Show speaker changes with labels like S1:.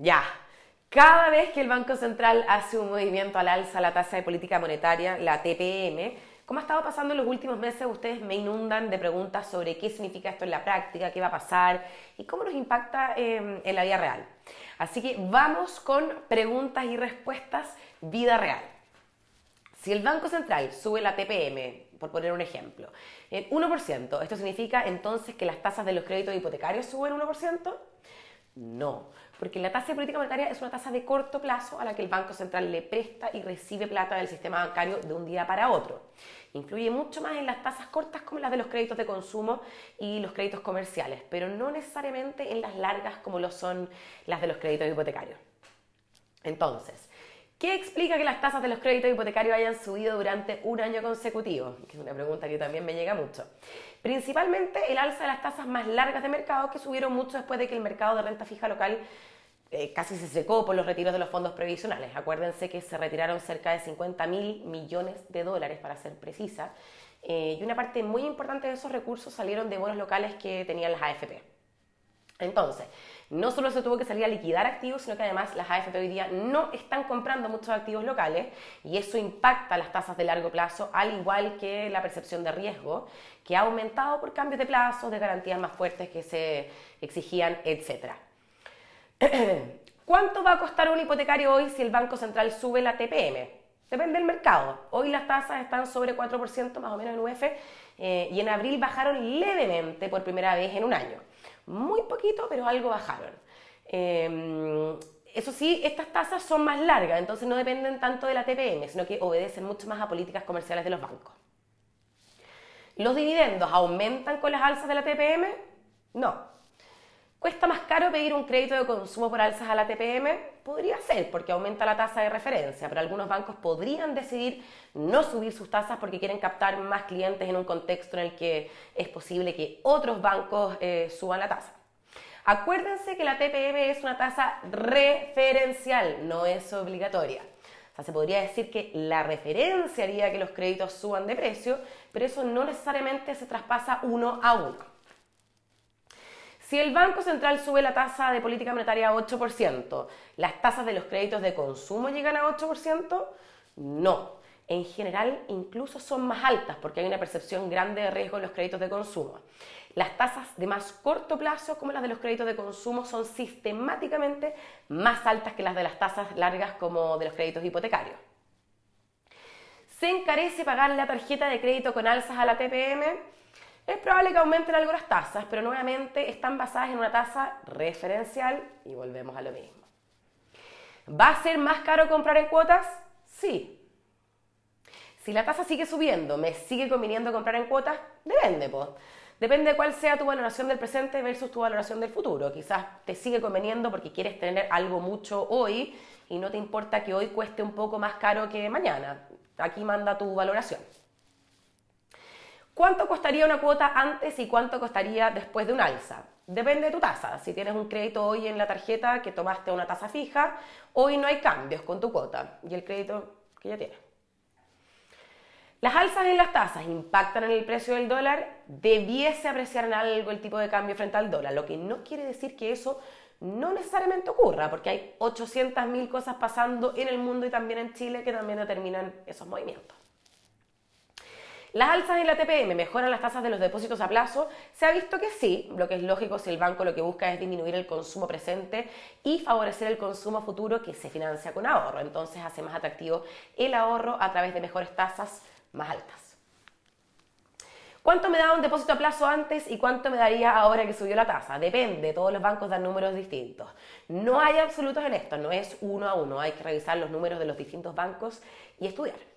S1: Ya. Cada vez que el Banco Central hace un movimiento al alza la tasa de política monetaria, la TPM, como ha estado pasando en los últimos meses, ustedes me inundan de preguntas sobre qué significa esto en la práctica, qué va a pasar y cómo nos impacta em, en la vida real. Así que vamos con preguntas y respuestas vida real. Si el Banco Central sube la TPM, por poner un ejemplo, en 1%, ¿esto significa entonces que las tasas de los créditos hipotecarios suben 1%? No, porque la tasa de política monetaria es una tasa de corto plazo a la que el Banco Central le presta y recibe plata del sistema bancario de un día para otro. Influye mucho más en las tasas cortas como las de los créditos de consumo y los créditos comerciales, pero no necesariamente en las largas como lo son las de los créditos hipotecarios. Entonces, ¿Qué explica que las tasas de los créditos hipotecarios hayan subido durante un año consecutivo? Que es una pregunta que también me llega mucho. Principalmente el alza de las tasas más largas de mercado que subieron mucho después de que el mercado de renta fija local eh, casi se secó por los retiros de los fondos previsionales. Acuérdense que se retiraron cerca de 50 mil millones de dólares, para ser precisa, eh, y una parte muy importante de esos recursos salieron de bonos locales que tenían las AFP. Entonces, no solo se tuvo que salir a liquidar activos, sino que además las AFP hoy día no están comprando muchos activos locales y eso impacta las tasas de largo plazo, al igual que la percepción de riesgo, que ha aumentado por cambios de plazos, de garantías más fuertes que se exigían, etc. ¿Cuánto va a costar un hipotecario hoy si el Banco Central sube la TPM? Depende del mercado. Hoy las tasas están sobre 4% más o menos en UF eh, y en abril bajaron levemente por primera vez en un año muy poquito, pero algo bajaron. Em, eso sí, estas tasas son más largas, entonces no dependen tanto de la TPM, sino que obedecen mucho más a políticas comerciales de los bancos. ¿Los dividendos aumentan con las alzas de la TPM? No. ¿Cuesta más caro pedir un crédito de consumo por alzas a la TPM? Podría ser, porque aumenta la tasa de referencia, pero algunos bancos podrían decidir no subir sus tasas porque quieren captar más clientes en un contexto en el que es posible que otros bancos eh, suban la tasa. Acuérdense que la TPM es una tasa referencial, no es obligatoria. O sea, se podría decir que la referencia haría que los créditos suban de precio, pero eso no necesariamente se traspasa uno a uno. Si el Banco Central sube la tasa de política monetaria a 8%, ¿las tasas de los créditos de consumo llegan a 8%? No. En general, incluso son más altas porque hay una percepción grande de riesgo en los créditos de consumo. Las tasas de más corto plazo, como las de los créditos de consumo, son sistemáticamente más altas que las de las tasas largas, como de los créditos hipotecarios. ¿Se encarece pagar la tarjeta de crédito con alzas a la TPM? Es probable que aumenten algo las tasas, pero nuevamente están basadas en una tasa referencial y volvemos a lo mismo. ¿Va a ser más caro comprar en cuotas? Sí. Si la tasa sigue subiendo, ¿me sigue conviniendo comprar en cuotas? Depende, pues. Depende de cuál sea tu valoración del presente versus tu valoración del futuro. Quizás te sigue conveniendo porque quieres tener algo mucho hoy y no te importa que hoy cueste un poco más caro que mañana. Aquí manda tu valoración. ¿Cuánto costaría una cuota antes y cuánto costaría después de un alza? Depende de tu tasa. Si tienes un crédito hoy en la tarjeta que tomaste una tasa fija, hoy no hay cambios con tu cuota y el crédito que ya tienes. Las alzas en las tasas impactan en el precio del dólar, debiese apreciar en algo el tipo de cambio frente al dólar, lo que no quiere decir que eso no necesariamente ocurra, porque hay 800.000 cosas pasando en el mundo y también en Chile que también determinan esos movimientos. ¿Las alzas en la TPM mejoran las tasas de los depósitos a plazo? Se ha visto que sí, lo que es lógico si el banco lo que busca es disminuir el consumo presente y favorecer el consumo futuro que se financia con ahorro. Entonces hace más atractivo el ahorro a través de mejores tasas más altas. ¿Cuánto me daba un depósito a plazo antes y cuánto me daría ahora que subió la tasa? Depende, todos los bancos dan números distintos. No hay absolutos en esto, no es uno a uno, hay que revisar los números de los distintos bancos y estudiar.